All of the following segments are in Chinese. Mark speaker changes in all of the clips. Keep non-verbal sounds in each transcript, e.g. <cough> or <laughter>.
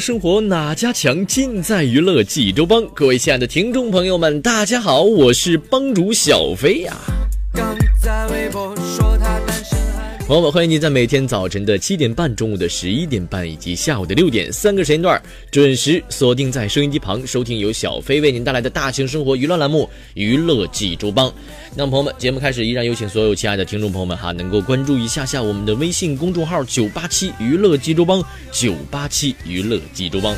Speaker 1: 生活哪家强？尽在娱乐济州帮。各位亲爱的听众朋友们，大家好，我是帮主小飞呀。朋友们，欢迎您在每天早晨的七点半、中午的十一点半以及下午的六点三个时间段准时锁定在收音机旁，收听由小飞为您带来的大型生活娱乐栏目《娱乐济州帮》。那么，朋友们，节目开始，依然有请所有亲爱的听众朋友们哈，能够关注一下下我们的微信公众号“九八七娱乐济州帮”，九八七娱乐济州帮。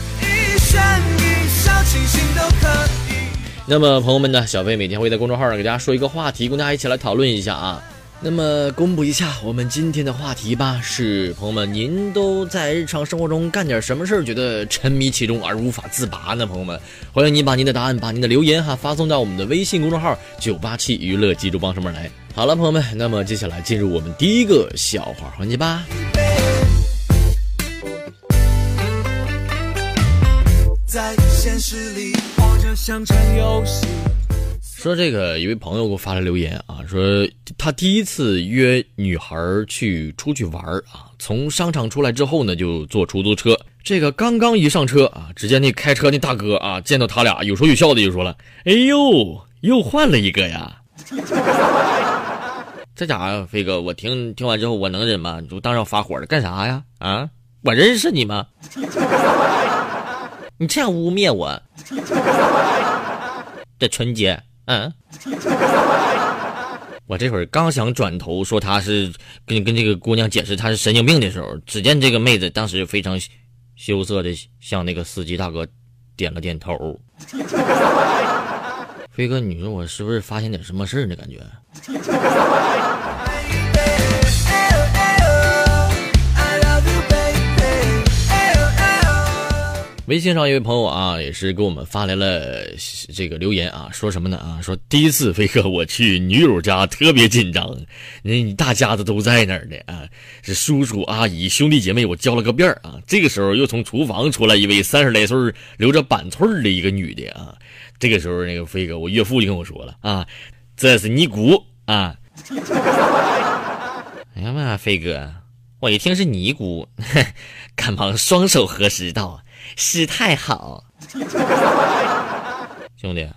Speaker 1: 那么，朋友们呢，小飞每天会在公众号上给大家说一个话题，供大家一起来讨论一下啊。那么公布一下我们今天的话题吧，是朋友们，您都在日常生活中干点什么事儿，觉得沉迷其中而无法自拔呢？朋友们，欢迎您把您的答案、把您的留言哈发送到我们的微信公众号“九八七娱乐济州帮”上面来。好了，朋友们，那么接下来进入我们第一个笑话环节吧。在现实里，活着像场游戏。说这个一位朋友给我发来留言啊，说他第一次约女孩去出去玩啊，从商场出来之后呢，就坐出租车。这个刚刚一上车啊，只见那开车那大哥啊，见到他俩有说有笑的就说了：“哎呦，又换了一个呀！” <laughs> 这家伙飞哥，我听听完之后我能忍吗？你就当场发火了，干啥呀？啊，我认识你吗？<laughs> 你这样污蔑我，<laughs> 这纯洁。嗯，<laughs> 我这会儿刚想转头说他是跟跟这个姑娘解释他是神经病的时候，只见这个妹子当时非常羞涩的向那个司机大哥点了点头。<laughs> 飞哥，你说我是不是发现点什么事儿呢？感觉。微信上一位朋友啊，也是给我们发来了这个留言啊，说什么呢啊？说第一次飞哥我去女友家特别紧张，那你大家子都在那儿呢啊，是叔叔阿姨兄弟姐妹我叫了个遍儿啊。这个时候又从厨房出来一位 <laughs> 三十来岁留着板寸的一个女的啊。这个时候那个飞哥我岳父就跟我说了啊，这是尼姑啊。<laughs> 哎呀妈，飞哥，我一听是尼姑，<laughs> 赶忙双手合十道。师太好，<laughs> 兄弟，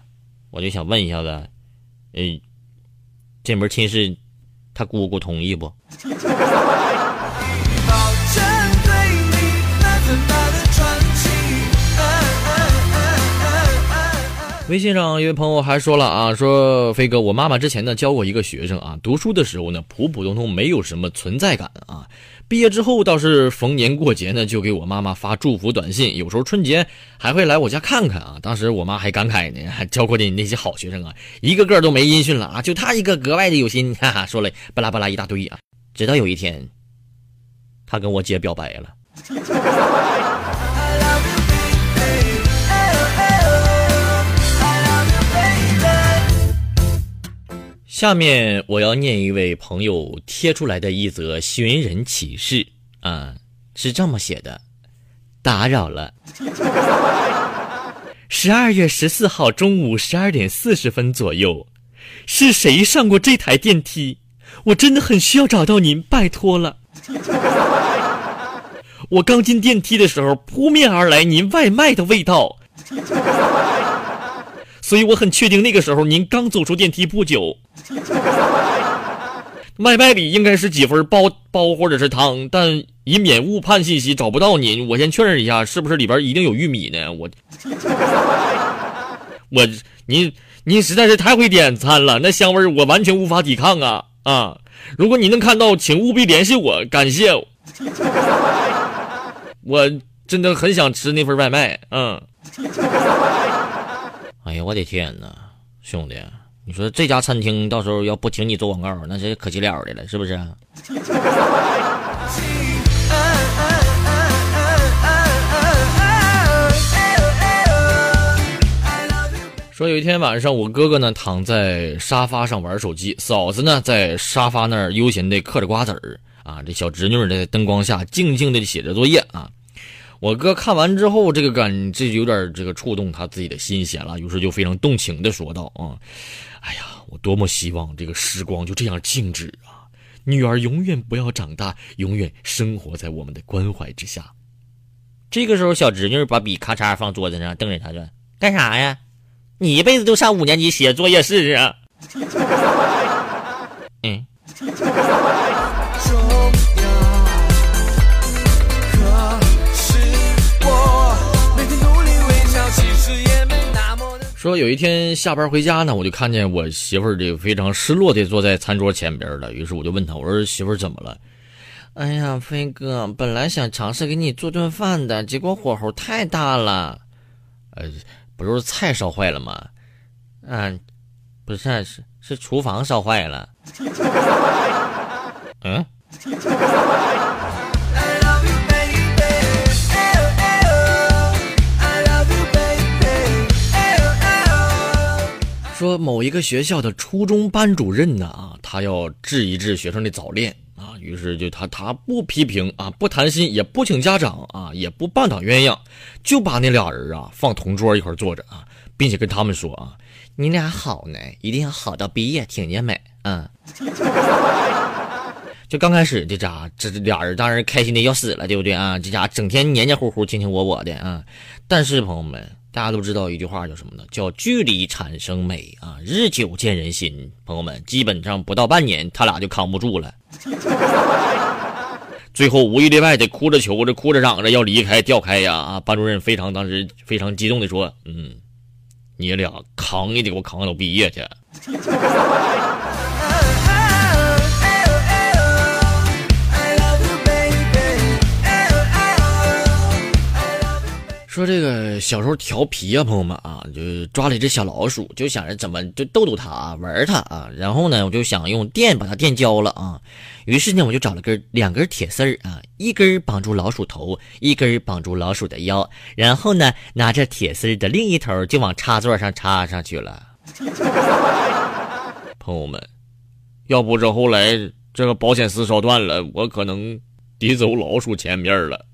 Speaker 1: 我就想问一下子，嗯，这门亲事，他姑姑同意不？微信上一位朋友还说了啊，说飞哥，我妈妈之前呢教过一个学生啊，读书的时候呢普普通通，没有什么存在感啊。毕业之后倒是逢年过节呢，就给我妈妈发祝福短信，有时候春节还会来我家看看啊。当时我妈还感慨呢，教过的那些好学生啊，一个个都没音讯了啊，就他一个格外的有心，哈哈，说了巴拉巴拉一大堆啊。直到有一天，他跟我姐表白了。下面我要念一位朋友贴出来的一则寻人启事啊，是这么写的：打扰了。<laughs> 十二月十四号中午十二点四十分左右，是谁上过这台电梯？我真的很需要找到您，拜托了。<laughs> 我刚进电梯的时候，扑面而来您外卖的味道。所以我很确定，那个时候您刚走出电梯不久。<laughs> 外卖里应该是几分包包或者是汤，但以免误判信息找不到您，我先确认一下，是不是里边一定有玉米呢？我我您您实在是太会点餐了，那香味我完全无法抵抗啊啊！如果您能看到，请务必联系我，感谢。我真的很想吃那份外卖，嗯。<laughs> 哎呀，我的天哪，兄弟！你说这家餐厅到时候要不请你做广告，那是可惜了的了，是不是？说有一天晚上，我哥哥呢躺在沙发上玩手机，嫂子呢在沙发那儿悠闲的嗑着瓜子儿啊，这小侄女在灯光下静静的写着作业啊。我哥看完之后，这个感这有点这个触动他自己的心弦了，于是就非常动情的说道：“啊，哎呀，我多么希望这个时光就这样静止啊！女儿永远不要长大，永远生活在我们的关怀之下。”这个时候，小侄女把笔咔嚓放桌子上，瞪着他说：“干啥呀？你一辈子都上五年级写作业试试？”嗯。说有一天下班回家呢，我就看见我媳妇儿这个非常失落的坐在餐桌前边了。于是我就问她：“我说媳妇儿怎么了？”哎呀，飞哥，本来想尝试给你做顿饭的，结果火候太大了。呃，不是菜烧坏了吗？嗯，不是，是是厨房烧坏了。<laughs> 嗯。说某一个学校的初中班主任呢啊，他要治一治学生的早恋啊，于是就他他不批评啊，不谈心，也不请家长啊，也不半打鸳鸯，就把那俩人啊放同桌一块坐着啊，并且跟他们说啊，你俩好呢，一定要好到毕业，听见没？嗯。<laughs> 就刚开始这家这俩人当然开心的要死了，对不对啊？这家整天黏黏糊糊、卿卿我我的啊，但是朋友们。大家都知道一句话叫什么呢？叫距离产生美啊，日久见人心。朋友们，基本上不到半年，他俩就扛不住了，<laughs> 最后无一例外的哭着求着、哭着嚷着要离开、调开呀！啊，班主任非常当时非常激动的说：“嗯，你俩扛也得给我扛到毕业去。”说这个小时候调皮啊，朋友们啊，就抓了一只小老鼠，就想着怎么就逗逗它啊，玩它啊。然后呢，我就想用电把它电焦了啊。于是呢，我就找了根两根铁丝儿啊，一根绑住老鼠头，一根绑住老鼠的腰。然后呢，拿着铁丝的另一头就往插座上插上去了。朋友们，要不是后来这个保险丝烧断了，我可能得走老鼠前面了。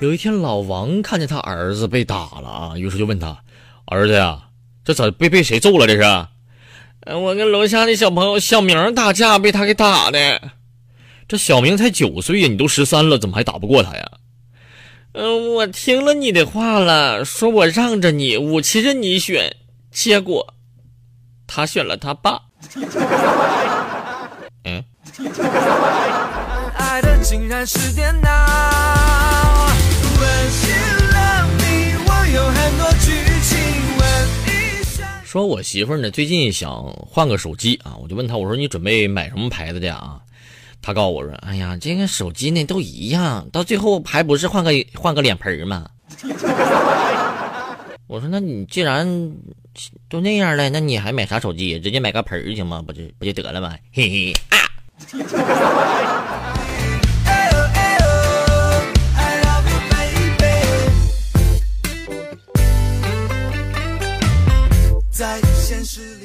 Speaker 1: 有一天，老王看见他儿子被打了啊，于是就问他：“儿子呀，这咋被被谁揍了？这是？”“我跟楼下的小朋友小明打架，被他给打的。”“这小明才九岁呀，你都十三了，怎么还打不过他呀？”“嗯，我听了你的话了，说我让着你，武器任你选，结果他选了他爸。<laughs> ”“嗯。”说，我媳妇儿呢，最近想换个手机啊，我就问她，我说你准备买什么牌子的啊？她告诉我说，哎呀，这个手机呢都一样，到最后还不是换个换个脸盆吗？我说，那你既然都那样了，那你还买啥手机？直接买个盆儿行吗？不就不就得了吗？嘿嘿啊！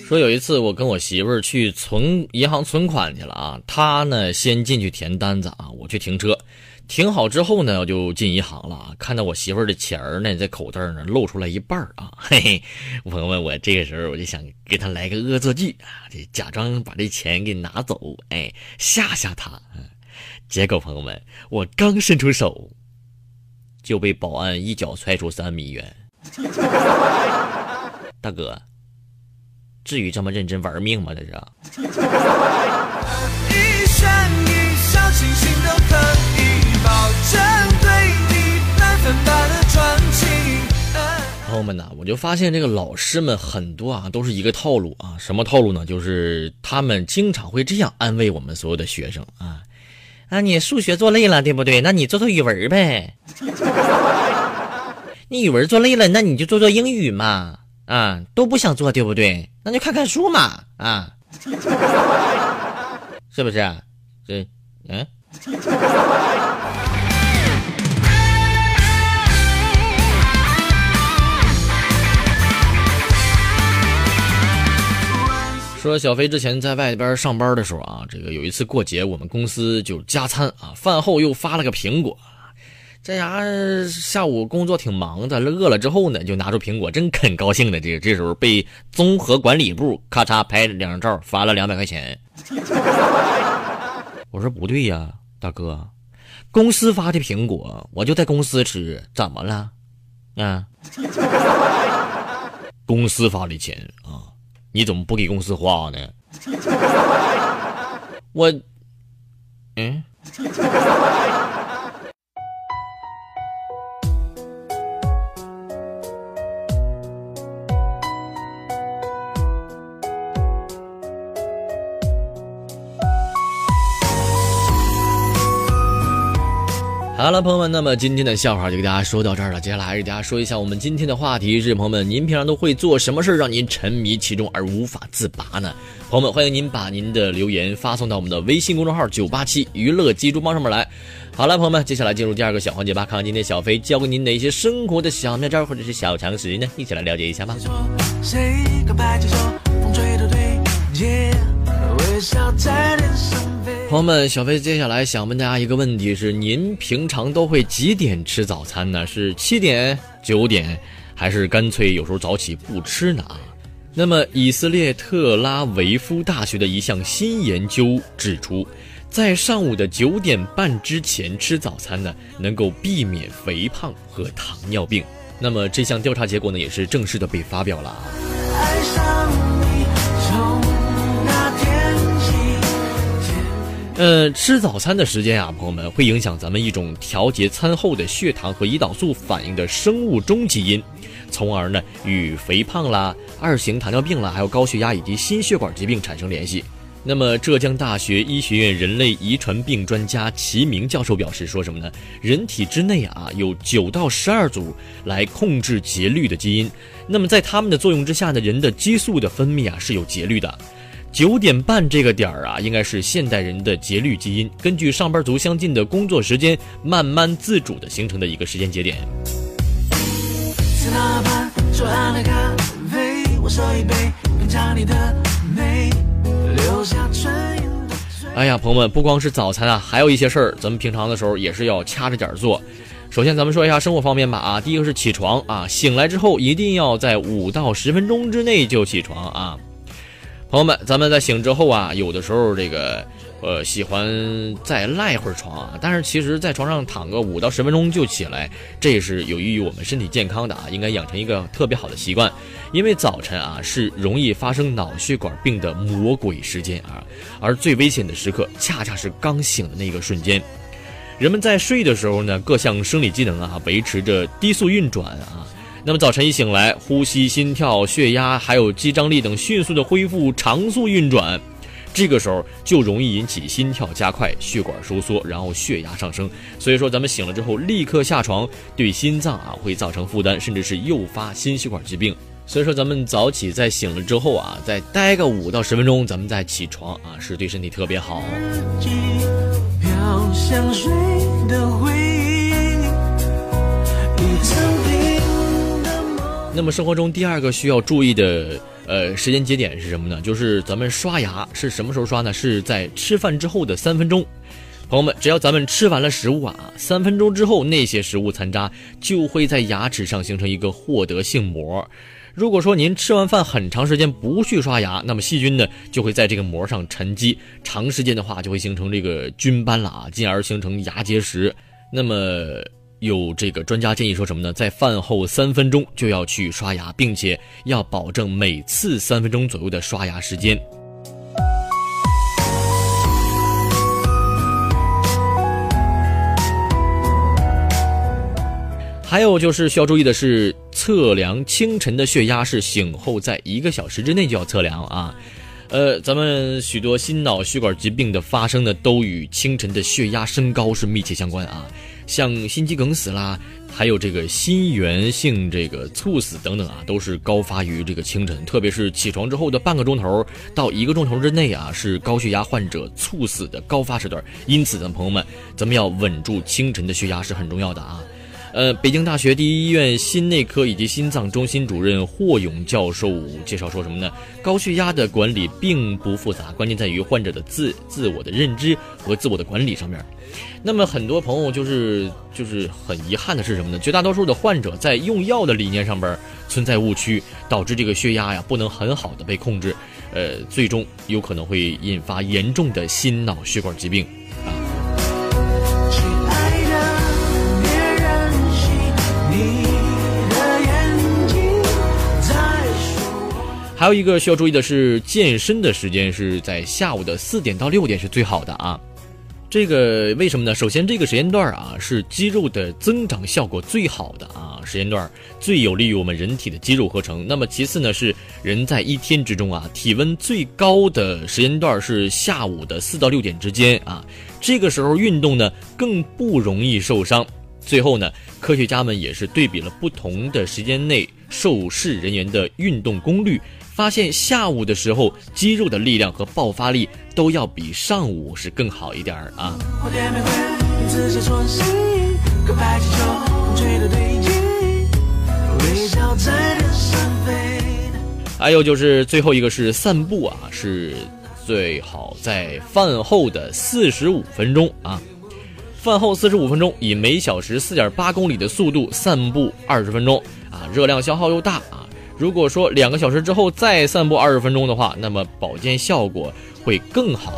Speaker 1: 说有一次我跟我媳妇儿去存银行存款去了啊，她呢先进去填单子啊，我去停车，停好之后呢我就进银行了。啊，看到我媳妇儿的钱儿呢在口袋呢露出来一半啊，嘿嘿，朋友们，我这个时候我就想给她来个恶作剧。啊，这假装把这钱给拿走，哎，吓吓她，结果朋友们，我刚伸出手，就被保安一脚踹出三米远。大哥，至于这么认真玩命吗？这是。朋友们呐，我就发现这个老师们很多啊，都是一个套路啊。什么套路呢？就是他们经常会这样安慰我们所有的学生啊。啊，你数学做累了，对不对？那你做做语文呗。<laughs> 你语文做累了，那你就做做英语嘛。啊，都不想做，对不对？那就看看书嘛。啊，<laughs> 是不是？这，嗯。说小飞之前在外边上班的时候啊，这个有一次过节，我们公司就加餐啊，饭后又发了个苹果。这家下午工作挺忙的，饿了之后呢，就拿出苹果，真啃高兴的。这这时候被综合管理部咔嚓拍了两张照，罚了两百块钱。我说不对呀，大哥，公司发的苹果，我就在公司吃，怎么了？啊？公司发的钱啊？你怎么不给公司花呢？<laughs> 我，嗯。好了，朋友们，那么今天的笑话就给大家说到这儿了。接下来还是给大家说一下我们今天的话题是：朋友们，您平常都会做什么事让您沉迷其中而无法自拔呢？朋友们，欢迎您把您的留言发送到我们的微信公众号“九八七娱乐鸡猪帮”上面来。好了，朋友们，接下来进入第二个小环节吧，看看今天小飞教给您哪些生活的小妙招或者是小常识呢？一起来了解一下吧。朋友们，小飞接下来想问大家一个问题：是您平常都会几点吃早餐呢？是七点、九点，还是干脆有时候早起不吃呢？啊那么，以色列特拉维夫大学的一项新研究指出，在上午的九点半之前吃早餐呢，能够避免肥胖和糖尿病。那么，这项调查结果呢，也是正式的被发表了。爱呃，吃早餐的时间啊，朋友们会影响咱们一种调节餐后的血糖和胰岛素反应的生物钟基因，从而呢与肥胖啦、二型糖尿病啦、还有高血压以及心血管疾病产生联系。那么，浙江大学医学院人类遗传病专家齐明教授表示，说什么呢？人体之内啊有九到十二组来控制节律的基因，那么在它们的作用之下呢，人的激素的分泌啊是有节律的。九点半这个点儿啊，应该是现代人的节律基因根据上班族相近的工作时间，慢慢自主的形成的一个时间节点。哎呀，朋友们，不光是早餐啊，还有一些事儿，咱们平常的时候也是要掐着点儿做。首先，咱们说一下生活方面吧啊，第一个是起床啊，醒来之后一定要在五到十分钟之内就起床啊。朋友们，咱们在醒之后啊，有的时候这个，呃，喜欢再赖一会儿床啊。但是其实，在床上躺个五到十分钟就起来，这也是有益于我们身体健康的啊。应该养成一个特别好的习惯，因为早晨啊是容易发生脑血管病的魔鬼时间啊，而最危险的时刻恰恰是刚醒的那个瞬间。人们在睡的时候呢，各项生理机能啊维持着低速运转啊。那么早晨一醒来，呼吸、心跳、血压还有肌张力等迅速的恢复常速运转，这个时候就容易引起心跳加快、血管收缩，然后血压上升。所以说，咱们醒了之后立刻下床，对心脏啊会造成负担，甚至是诱发心血管疾病。所以说，咱们早起在醒了之后啊，再待个五到十分钟，咱们再起床啊，是对身体特别好飘香水的。那么生活中第二个需要注意的呃时间节点是什么呢？就是咱们刷牙是什么时候刷呢？是在吃饭之后的三分钟。朋友们，只要咱们吃完了食物啊，三分钟之后那些食物残渣就会在牙齿上形成一个获得性膜。如果说您吃完饭很长时间不去刷牙，那么细菌呢就会在这个膜上沉积，长时间的话就会形成这个菌斑了啊，进而形成牙结石。那么。有这个专家建议说什么呢？在饭后三分钟就要去刷牙，并且要保证每次三分钟左右的刷牙时间。还有就是需要注意的是，测量清晨的血压是醒后在一个小时之内就要测量啊。呃，咱们许多心脑血管疾病的发生呢，都与清晨的血压升高是密切相关啊。像心肌梗死啦，还有这个心源性这个猝死等等啊，都是高发于这个清晨，特别是起床之后的半个钟头到一个钟头之内啊，是高血压患者猝死的高发时段。因此，咱们朋友们，咱们要稳住清晨的血压是很重要的啊。呃，北京大学第一医院心内科以及心脏中心主任霍勇教授介绍说什么呢？高血压的管理并不复杂，关键在于患者的自自我的认知和自我的管理上面。那么很多朋友就是就是很遗憾的是什么呢？绝大多数的患者在用药的理念上边存在误区，导致这个血压呀不能很好的被控制，呃，最终有可能会引发严重的心脑血管疾病。还有一个需要注意的是，健身的时间是在下午的四点到六点是最好的啊。这个为什么呢？首先，这个时间段啊是肌肉的增长效果最好的啊时间段，最有利于我们人体的肌肉合成。那么其次呢，是人在一天之中啊体温最高的时间段是下午的四到六点之间啊。这个时候运动呢更不容易受伤。最后呢，科学家们也是对比了不同的时间内受试人员的运动功率。发现下午的时候，肌肉的力量和爆发力都要比上午是更好一点儿啊。还有就是最后一个是散步啊，是最好在饭后的四十五分钟啊，饭后四十五分钟，以每小时四点八公里的速度散步二十分钟啊，热量消耗又大啊。如果说两个小时之后再散步二十分钟的话，那么保健效果会更好。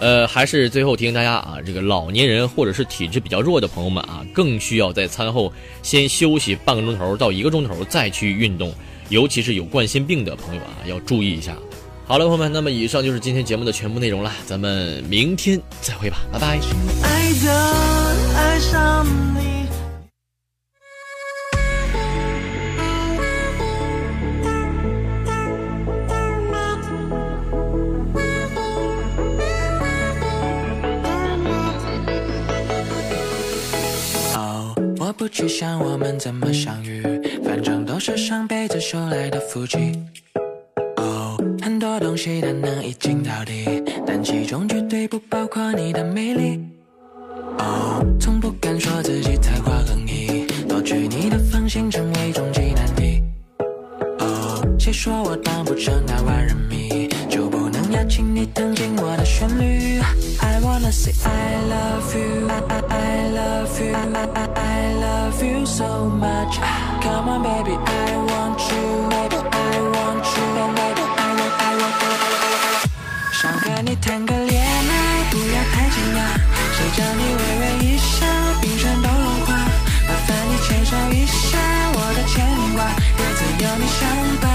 Speaker 1: 呃，还是最后提醒大家啊，这个老年人或者是体质比较弱的朋友们啊，更需要在餐后先休息半个钟头到一个钟头再去运动，尤其是有冠心病的朋友啊，要注意一下。好了，朋友们，那么以上就是今天节目的全部内容了，咱们明天再会吧，拜拜。
Speaker 2: 哦，我不去想我们怎么相遇，反正都是上辈子修来的福气。东西但能一镜到底，但其中绝对不包括你的魅力。哦，从不敢说自己才华横溢，夺取你的芳心成为终极难题。哦，谁说我当不成那万人迷，就不能邀请你听进我的旋律？I wanna say I love you, I I I love you, I I I love you so much. Come on, baby, I want you, 想和你谈个恋爱，不要太惊讶。谁叫你微微一笑，冰山都融化。麻烦你牵手一下我的牵挂，日子有你相伴，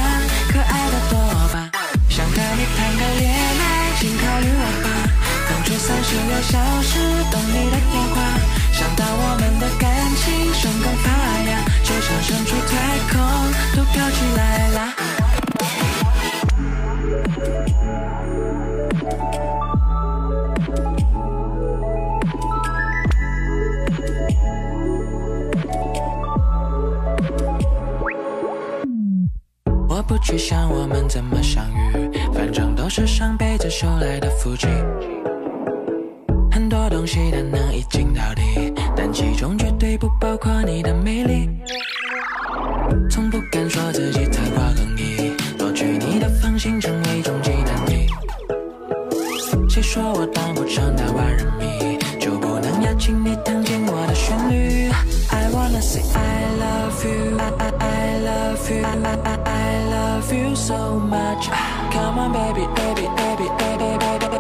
Speaker 2: 可爱的多吧。想和你谈个恋爱，请考虑我吧。当初三十六小时等你的一种鸡蛋皮。谁说我当不成那万人迷，就不能邀请你听听我的旋律。I wanna say I love you, I I I love you, I I I love you so much. Come on, baby, baby, baby, baby, baby.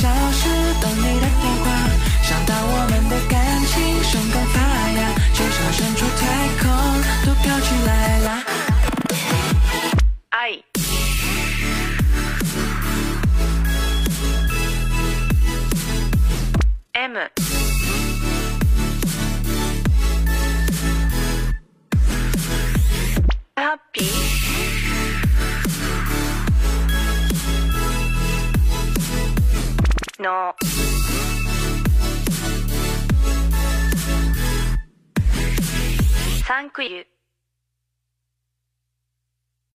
Speaker 2: 三十六小时等你的电话，想到我们的感情生根发芽，就像身处太空都飘起来啦。
Speaker 3: 爱。M Happy の。サンクユ